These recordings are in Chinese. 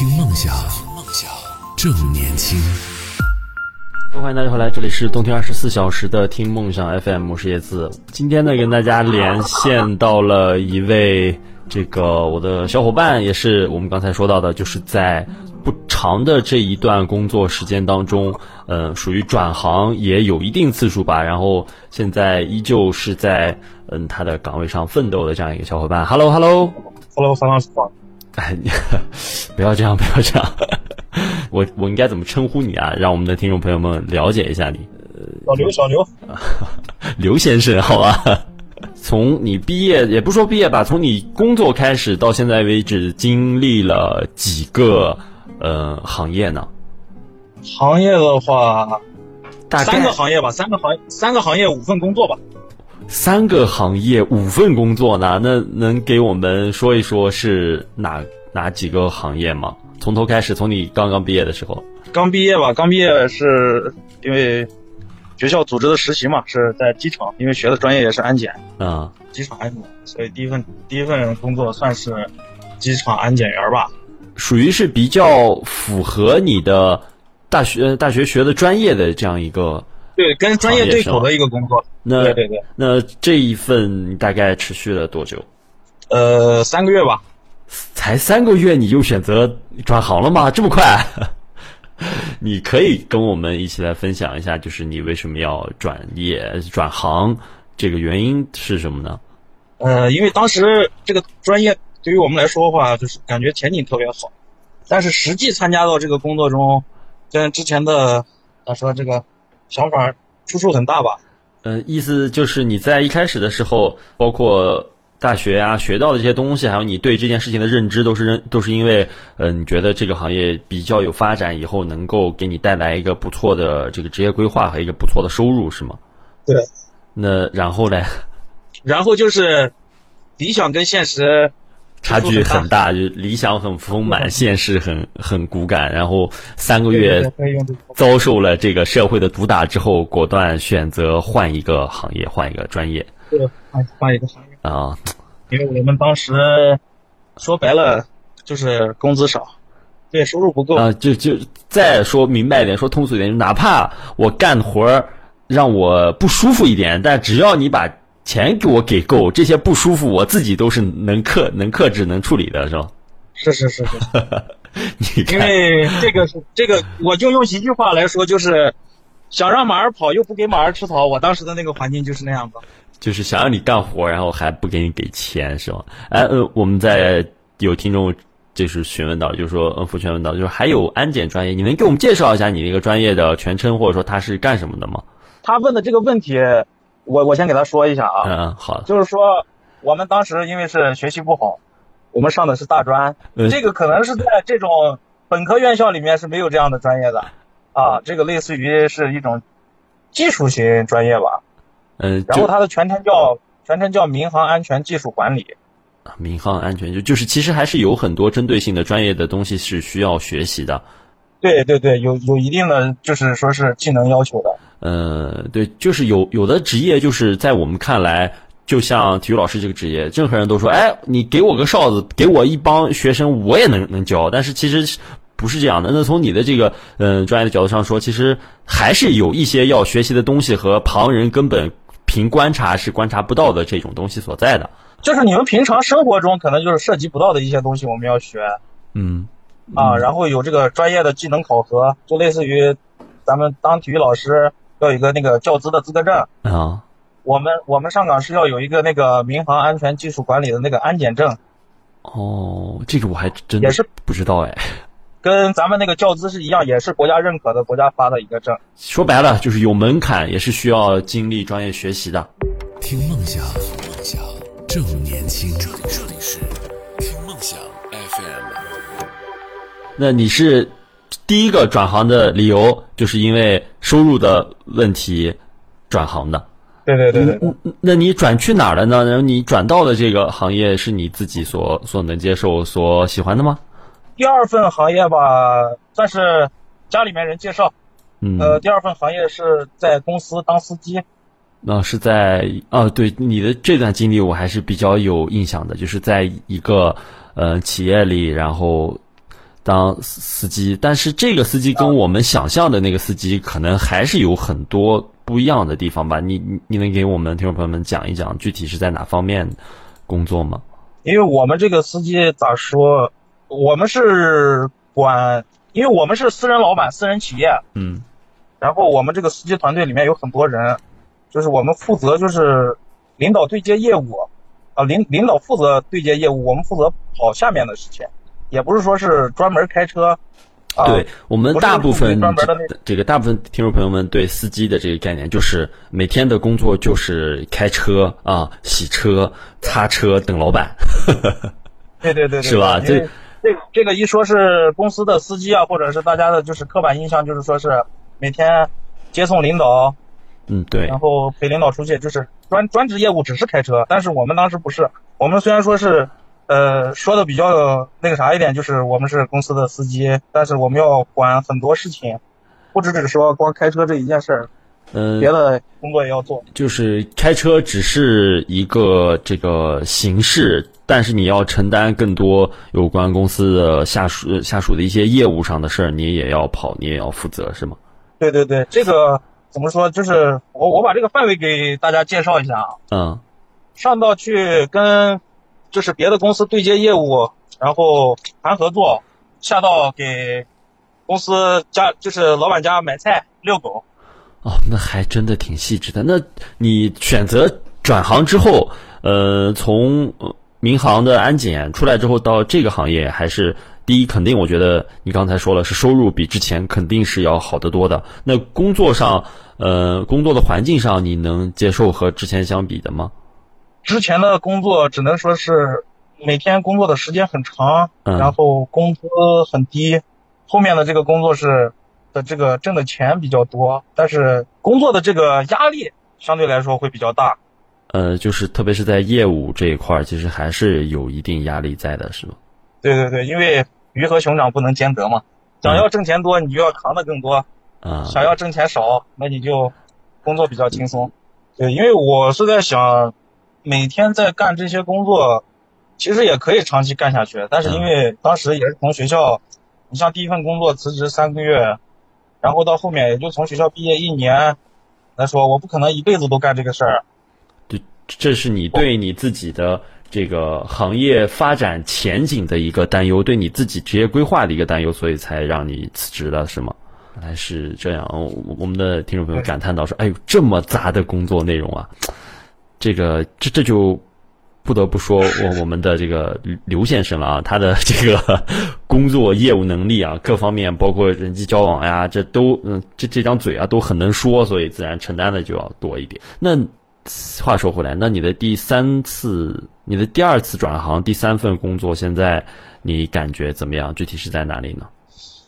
听梦想，梦想正年轻。欢迎大家回来，这里是动听二十四小时的听梦想 FM，我是叶子。今天呢，跟大家连线到了一位这个我的小伙伴，也是我们刚才说到的，就是在不长的这一段工作时间当中，呃，属于转行也有一定次数吧。然后现在依旧是在嗯他的岗位上奋斗的这样一个小伙伴。Hello，Hello，Hello，三老师好。哎，不要这样，不要这样。我我应该怎么称呼你啊？让我们的听众朋友们了解一下你。小刘，小刘，刘先生，好吧。从你毕业，也不说毕业吧，从你工作开始到现在为止，经历了几个呃行业呢？行业的话，大概三个行业吧，三个行三个行业五份工作吧。三个行业五份工作呢？那能给我们说一说是哪哪几个行业吗？从头开始，从你刚刚毕业的时候。刚毕业吧，刚毕业是因为学校组织的实习嘛，是在机场，因为学的专业也是安检啊，机场安检，所以第一份第一份工作算是机场安检员吧。属于是比较符合你的大学大学学的专业的这样一个。对，跟专业对口的一个工作。那对对对，那这一份大概持续了多久？呃，三个月吧。才三个月你就选择转行了吗？这么快？你可以跟我们一起来分享一下，就是你为什么要转业转行，这个原因是什么呢？呃，因为当时这个专业对于我们来说的话，就是感觉前景特别好，但是实际参加到这个工作中，跟之前的咋说这个。想法出入很大吧？嗯，意思就是你在一开始的时候，包括大学啊学到的这些东西，还有你对这件事情的认知，都是认都是因为，呃，你觉得这个行业比较有发展，以后能够给你带来一个不错的这个职业规划和一个不错的收入，是吗？对。那然后呢？然后就是理想跟现实。差距很大，就理想很丰满，现实很很骨感。然后三个月遭受了这个社会的毒打之后，果断选择换一个行业，换一个专业。对，换换一个行业啊，因为我们当时说白了就是工资少，对，收入不够啊。就就再说明白一点，说通俗一点，哪怕我干活让我不舒服一点，但只要你把。钱给我给够，这些不舒服我自己都是能克能克制能处理的，是吧？是是是是，你因为这个是这个，我就用一句话来说，就是想让马儿跑又不给马儿吃草。我当时的那个环境就是那样子，就是想让你干活，然后还不给你给钱，是吧？哎呃，我们在有听众就是询问到，就是说嗯，福全问到，就是还有安检专业，你能给我们介绍一下你那个专业的全称，或者说他是干什么的吗？他问的这个问题。我我先给他说一下啊，嗯好，就是说我们当时因为是学习不好，我们上的是大专，这个可能是在这种本科院校里面是没有这样的专业的，啊，这个类似于是一种技术型专业吧，嗯，然后它的全称叫全称叫民航安全技术管理，民航安全就就是其实还是有很多针对性的专业的东西是需要学习的，对对对，有有一定的就是说是技能要求的。呃，对，就是有有的职业，就是在我们看来，就像体育老师这个职业，任何人都说，哎，你给我个哨子，给我一帮学生，我也能能教。但是其实不是这样的。那从你的这个嗯专业的角度上说，其实还是有一些要学习的东西和旁人根本凭观察是观察不到的这种东西所在的。就是你们平常生活中可能就是涉及不到的一些东西，我们要学。嗯。啊，然后有这个专业的技能考核，就类似于咱们当体育老师。要有一个那个教资的资格证啊，我们我们上岗是要有一个那个民航安全技术管理的那个安检证。哦，这个我还真也是不知道哎，跟咱们那个教资是一样，也是国家认可的，国家发的一个证。说白了就是有门槛，也是需要经历专业学习的。听梦想，梦想正年轻。这里这里是听梦想 FM。那你是？第一个转行的理由就是因为收入的问题转行的。对对对对。那你转去哪儿了呢？然后你转到的这个行业是你自己所所能接受、所喜欢的吗？第二份行业吧，算是家里面人介绍。嗯。呃，第二份行业是在公司当司机。那是在啊，对你的这段经历我还是比较有印象的，就是在一个呃企业里，然后。当司机，但是这个司机跟我们想象的那个司机可能还是有很多不一样的地方吧？你你你能给我们听众朋友们讲一讲具体是在哪方面工作吗？因为我们这个司机咋说？我们是管，因为我们是私人老板、私人企业，嗯，然后我们这个司机团队里面有很多人，就是我们负责就是领导对接业务，啊领领导负责对接业务，我们负责跑下面的事情，也不是说是专门开车。对我们大部分这个大部分听众朋友们对司机的这个概念，就是每天的工作就是开车啊、洗车、擦车等老板，对对对对，是吧？这这这个一说是公司的司机啊，或者是大家的就是刻板印象，就是说是每天接送领导，嗯，对，然后陪领导出去，就是专专职业务只是开车。但是我们当时不是，我们虽然说是呃说的比较那个啥一点，就是我们是公司的司机，但是我们要管很多事情，不只只是说光开车这一件事儿，嗯、别的工作也要做。就是开车只是一个这个形式，但是你要承担更多有关公司的下属下属的一些业务上的事儿，你也要跑，你也要负责，是吗？对对对，这个怎么说？就是我我把这个范围给大家介绍一下啊。嗯上到去跟就是别的公司对接业务，然后谈合作，下到给公司家就是老板家买菜遛狗。哦，那还真的挺细致的。那你选择转行之后，呃，从民航的安检出来之后到这个行业，还是第一，肯定我觉得你刚才说了，是收入比之前肯定是要好得多的。那工作上，呃，工作的环境上，你能接受和之前相比的吗？之前的工作只能说是每天工作的时间很长，嗯然后工资很低。后面的这个工作是的这个挣的钱比较多，但是工作的这个压力相对来说会比较大。呃，就是特别是在业务这一块儿，其实还是有一定压力在的，是吗？对对对，因为鱼和熊掌不能兼得嘛，想要挣钱多，你就要扛的更多。啊、想要挣钱少，那你就工作比较轻松。对，因为我是在想，每天在干这些工作，其实也可以长期干下去。但是因为当时也是从学校，你像第一份工作辞职三个月，然后到后面也就从学校毕业一年来说，我不可能一辈子都干这个事儿。对，这是你对你自己的这个行业发展前景的一个担忧，对你自己职业规划的一个担忧，所以才让你辞职的是吗？原来是这样，我我们的听众朋友感叹到说：“哎呦，这么杂的工作内容啊！”这个这这就不得不说我我们的这个刘先生了啊，他的这个 工作业务能力啊，各方面包括人际交往呀，这都嗯，这这张嘴啊都很能说，所以自然承担的就要多一点。那话说回来，那你的第三次、你的第二次转行、第三份工作，现在你感觉怎么样？具体是在哪里呢？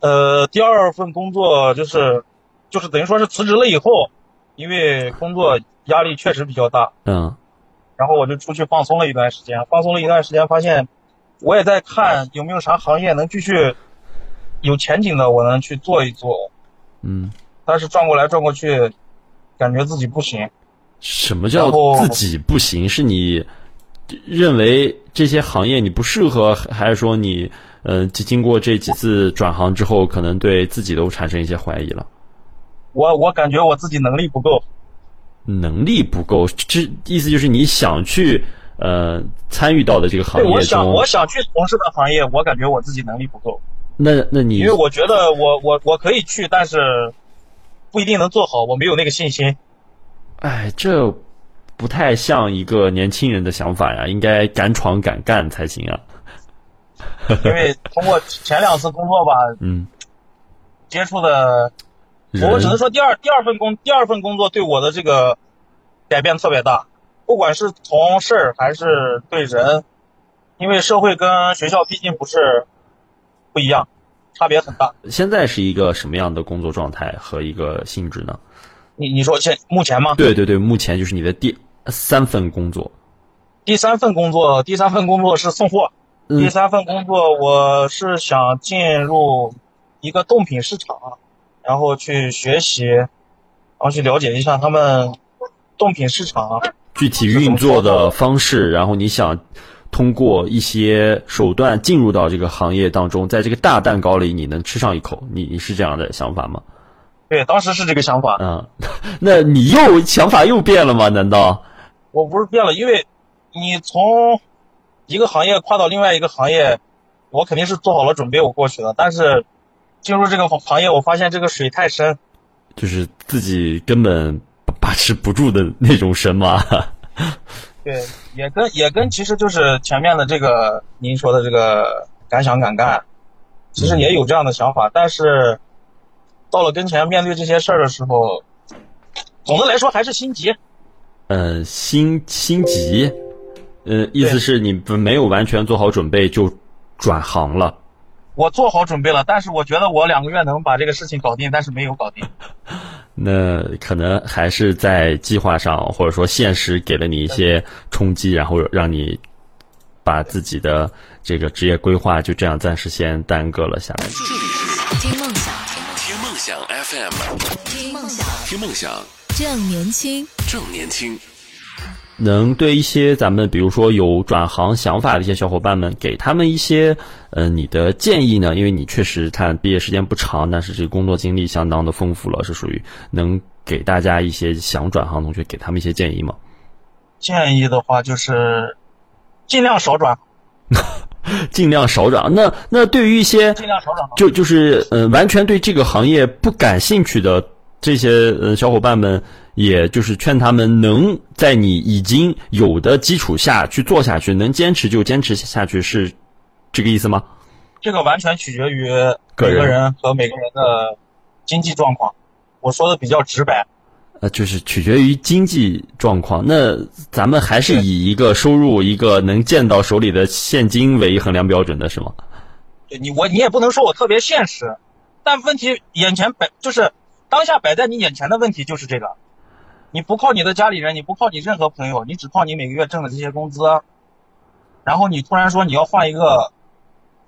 呃，第二份工作就是，就是等于说是辞职了以后，因为工作压力确实比较大，嗯然后我就出去放松了一段时间，放松了一段时间，发现我也在看有没有啥行业能继续有前景的，我能去做一做。嗯，但是转过来转过去，感觉自己不行。什么叫自己不行？是你认为这些行业你不适合，还是说你嗯呃经过这几次转行之后，可能对自己都产生一些怀疑了？我我感觉我自己能力不够。能力不够，这意思就是你想去呃参与到的这个行对，业我想，我想去从事的行业，我感觉我自己能力不够，那那你因为我觉得我我我可以去，但是不一定能做好，我没有那个信心。哎，这不太像一个年轻人的想法呀，应该敢闯敢干才行啊。因为通过前两次工作吧，嗯，接触的，人我只能说第二第二份工第二份工作对我的这个改变特别大，不管是从事儿还是对人，因为社会跟学校毕竟不是不一样，差别很大。现在是一个什么样的工作状态和一个性质呢？你你说现目前吗？对对对，目前就是你的第三份工作。第三份工作，第三份工作是送货。嗯第三份工作，我是想进入一个冻品市场，然后去学习，然后去了解一下他们冻品市场。具体运作的方式，然后你想通过一些手段进入到这个行业当中，在这个大蛋糕里你能吃上一口，你你是这样的想法吗？对，当时是这个想法。嗯，那你又想法又变了吗？难道？我不是变了，因为你从一个行业跨到另外一个行业，我肯定是做好了准备，我过去的。但是进入这个行业，我发现这个水太深，就是自己根本把持不住的那种深吗？对，也跟也跟其实就是前面的这个您说的这个敢想敢干，其实也有这样的想法，但是到了跟前面对这些事儿的时候，总的来说还是心急。呃，心心急，呃，意思是你不没有完全做好准备就转行了。我做好准备了，但是我觉得我两个月能把这个事情搞定，但是没有搞定。那可能还是在计划上，或者说现实给了你一些冲击，然后让你把自己的这个职业规划就这样暂时先耽搁了下来。这里是听梦想，听梦想 FM，听梦想，听梦想。正年轻，正年轻，能对一些咱们比如说有转行想法的一些小伙伴们，给他们一些呃你的建议呢？因为你确实看毕业时间不长，但是这个工作经历相当的丰富了，是属于能给大家一些想转行同学给他们一些建议吗？建议的话就是尽量少转，尽量少转。那那对于一些尽量少转，就就是呃完全对这个行业不感兴趣的。这些呃小伙伴们，也就是劝他们能在你已经有的基础下去做下去，能坚持就坚持下去，是这个意思吗？这个完全取决于每个人和每个人的经济状况。我说的比较直白，呃，就是取决于经济状况。那咱们还是以一个收入、一个能见到手里的现金为衡量标准的是吗？对你，我你也不能说我特别现实，但问题眼前摆就是。当下摆在你眼前的问题就是这个，你不靠你的家里人，你不靠你任何朋友，你只靠你每个月挣的这些工资，然后你突然说你要换一个，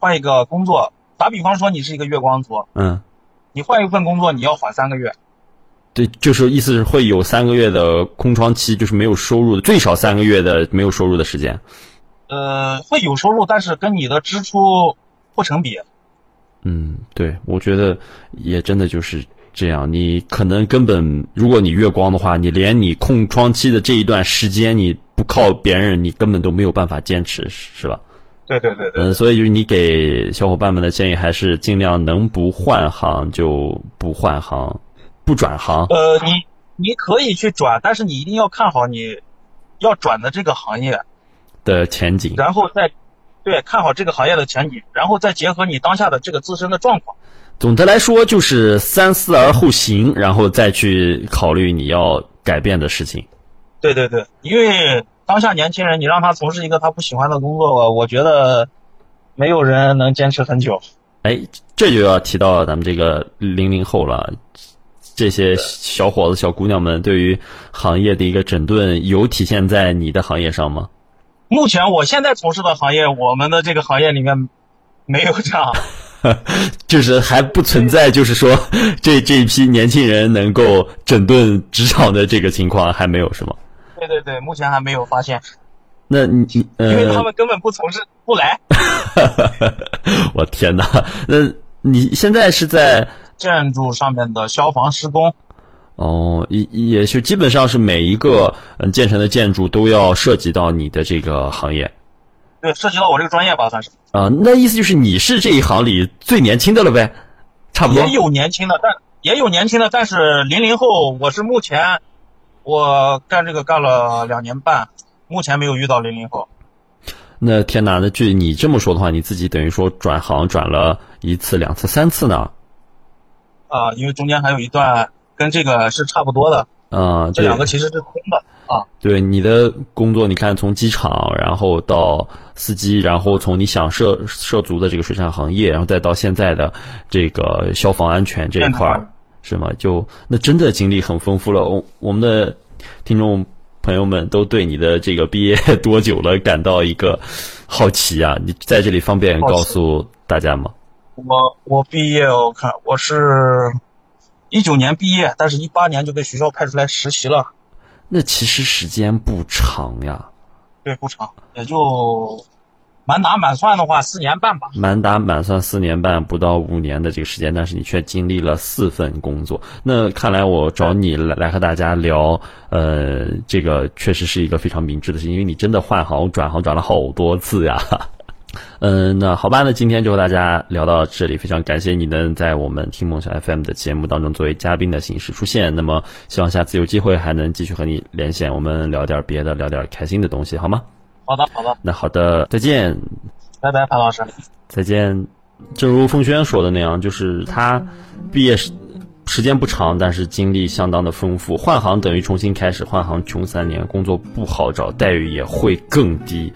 换一个工作，打比方说你是一个月光族，嗯，你换一份工作你要缓三个月，对，就是意思是会有三个月的空窗期，就是没有收入的，最少三个月的没有收入的时间，呃，会有收入，但是跟你的支出不成比，嗯，对，我觉得也真的就是。这样，你可能根本，如果你月光的话，你连你空窗期的这一段时间，你不靠别人，你根本都没有办法坚持，是吧？对对对对。嗯，所以就是你给小伙伴们的建议，还是尽量能不换行就不换行，不转行。呃，你你可以去转，但是你一定要看好你要转的这个行业的前景，然后再对看好这个行业的前景，然后再结合你当下的这个自身的状况。总的来说，就是三思而后行，然后再去考虑你要改变的事情。对对对，因为当下年轻人，你让他从事一个他不喜欢的工作，我觉得没有人能坚持很久。哎，这就要提到咱们这个零零后了，这些小伙子、小姑娘们对于行业的一个整顿，有体现在你的行业上吗？目前我现在从事的行业，我们的这个行业里面没有这样。就是还不存在，就是说这这一批年轻人能够整顿职场的这个情况还没有是吗？对对对，目前还没有发现。那你因为他们根本不从事，不来。我天哪！那你现在是在建筑上面的消防施工？哦，也也是基本上是每一个嗯建成的建筑都要涉及到你的这个行业。对，涉及到我这个专业吧，算是。啊，那意思就是你是这一行里最年轻的了呗？差不多。也有年轻的，但也有年轻的，但是零零后，我是目前我干这个干了两年半，目前没有遇到零零后。那天哪，那据你这么说的话，你自己等于说转行转了一次、两次、三次呢？啊，因为中间还有一段跟这个是差不多的。啊，这两个其实是空的。啊，对你的工作，你看从机场，然后到司机，然后从你想涉涉足的这个水产行业，然后再到现在的这个消防安全这一块儿，是吗？就那真的经历很丰富了。我我们的听众朋友们都对你的这个毕业多久了感到一个好奇啊！你在这里方便告诉大家吗？我我毕业，我看我是一九年毕业，但是一八年就被学校派出来实习了。那其实时间不长呀，对，不长，也就满打满算的话，四年半吧。满打满算四年半，不到五年的这个时间，但是你却经历了四份工作。那看来我找你来来和大家聊，呃，这个确实是一个非常明智的事情，因为你真的换行转行转了好多次呀。嗯，那好吧，那今天就和大家聊到这里，非常感谢你能在我们听梦想 FM 的节目当中作为嘉宾的形式出现。那么，希望下次有机会还能继续和你连线，我们聊点别的，聊点开心的东西，好吗？好的，好的。那好的，再见。拜拜，潘老师。再见。正如凤轩说的那样，就是他毕业时时间不长，但是经历相当的丰富。换行等于重新开始，换行穷三年，工作不好找，待遇也会更低。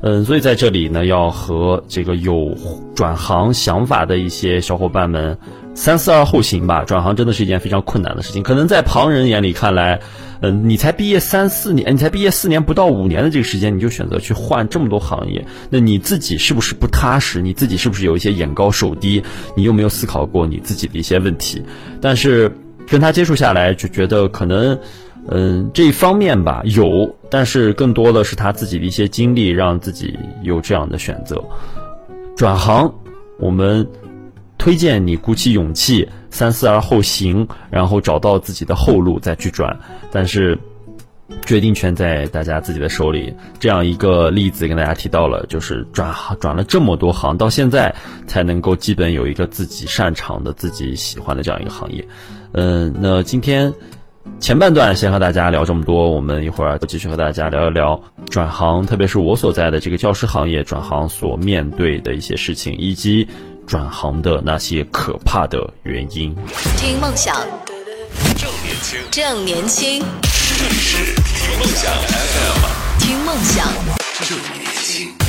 嗯，所以在这里呢，要和这个有转行想法的一些小伙伴们三思而后行吧。转行真的是一件非常困难的事情，可能在旁人眼里看来，嗯，你才毕业三四年，你才毕业四年不到五年的这个时间，你就选择去换这么多行业，那你自己是不是不踏实？你自己是不是有一些眼高手低？你有没有思考过你自己的一些问题？但是跟他接触下来，就觉得可能。嗯，这一方面吧有，但是更多的是他自己的一些经历，让自己有这样的选择。转行，我们推荐你鼓起勇气，三思而后行，然后找到自己的后路再去转。但是，决定权在大家自己的手里。这样一个例子跟大家提到了，就是转行转了这么多行，到现在才能够基本有一个自己擅长的、自己喜欢的这样一个行业。嗯，那今天。前半段先和大家聊这么多，我们一会儿继续和大家聊一聊转行，特别是我所在的这个教师行业转行所面对的一些事情，以及转行的那些可怕的原因。听梦想，正年轻，正年轻，这里是听梦想。FM，听梦想，正年轻。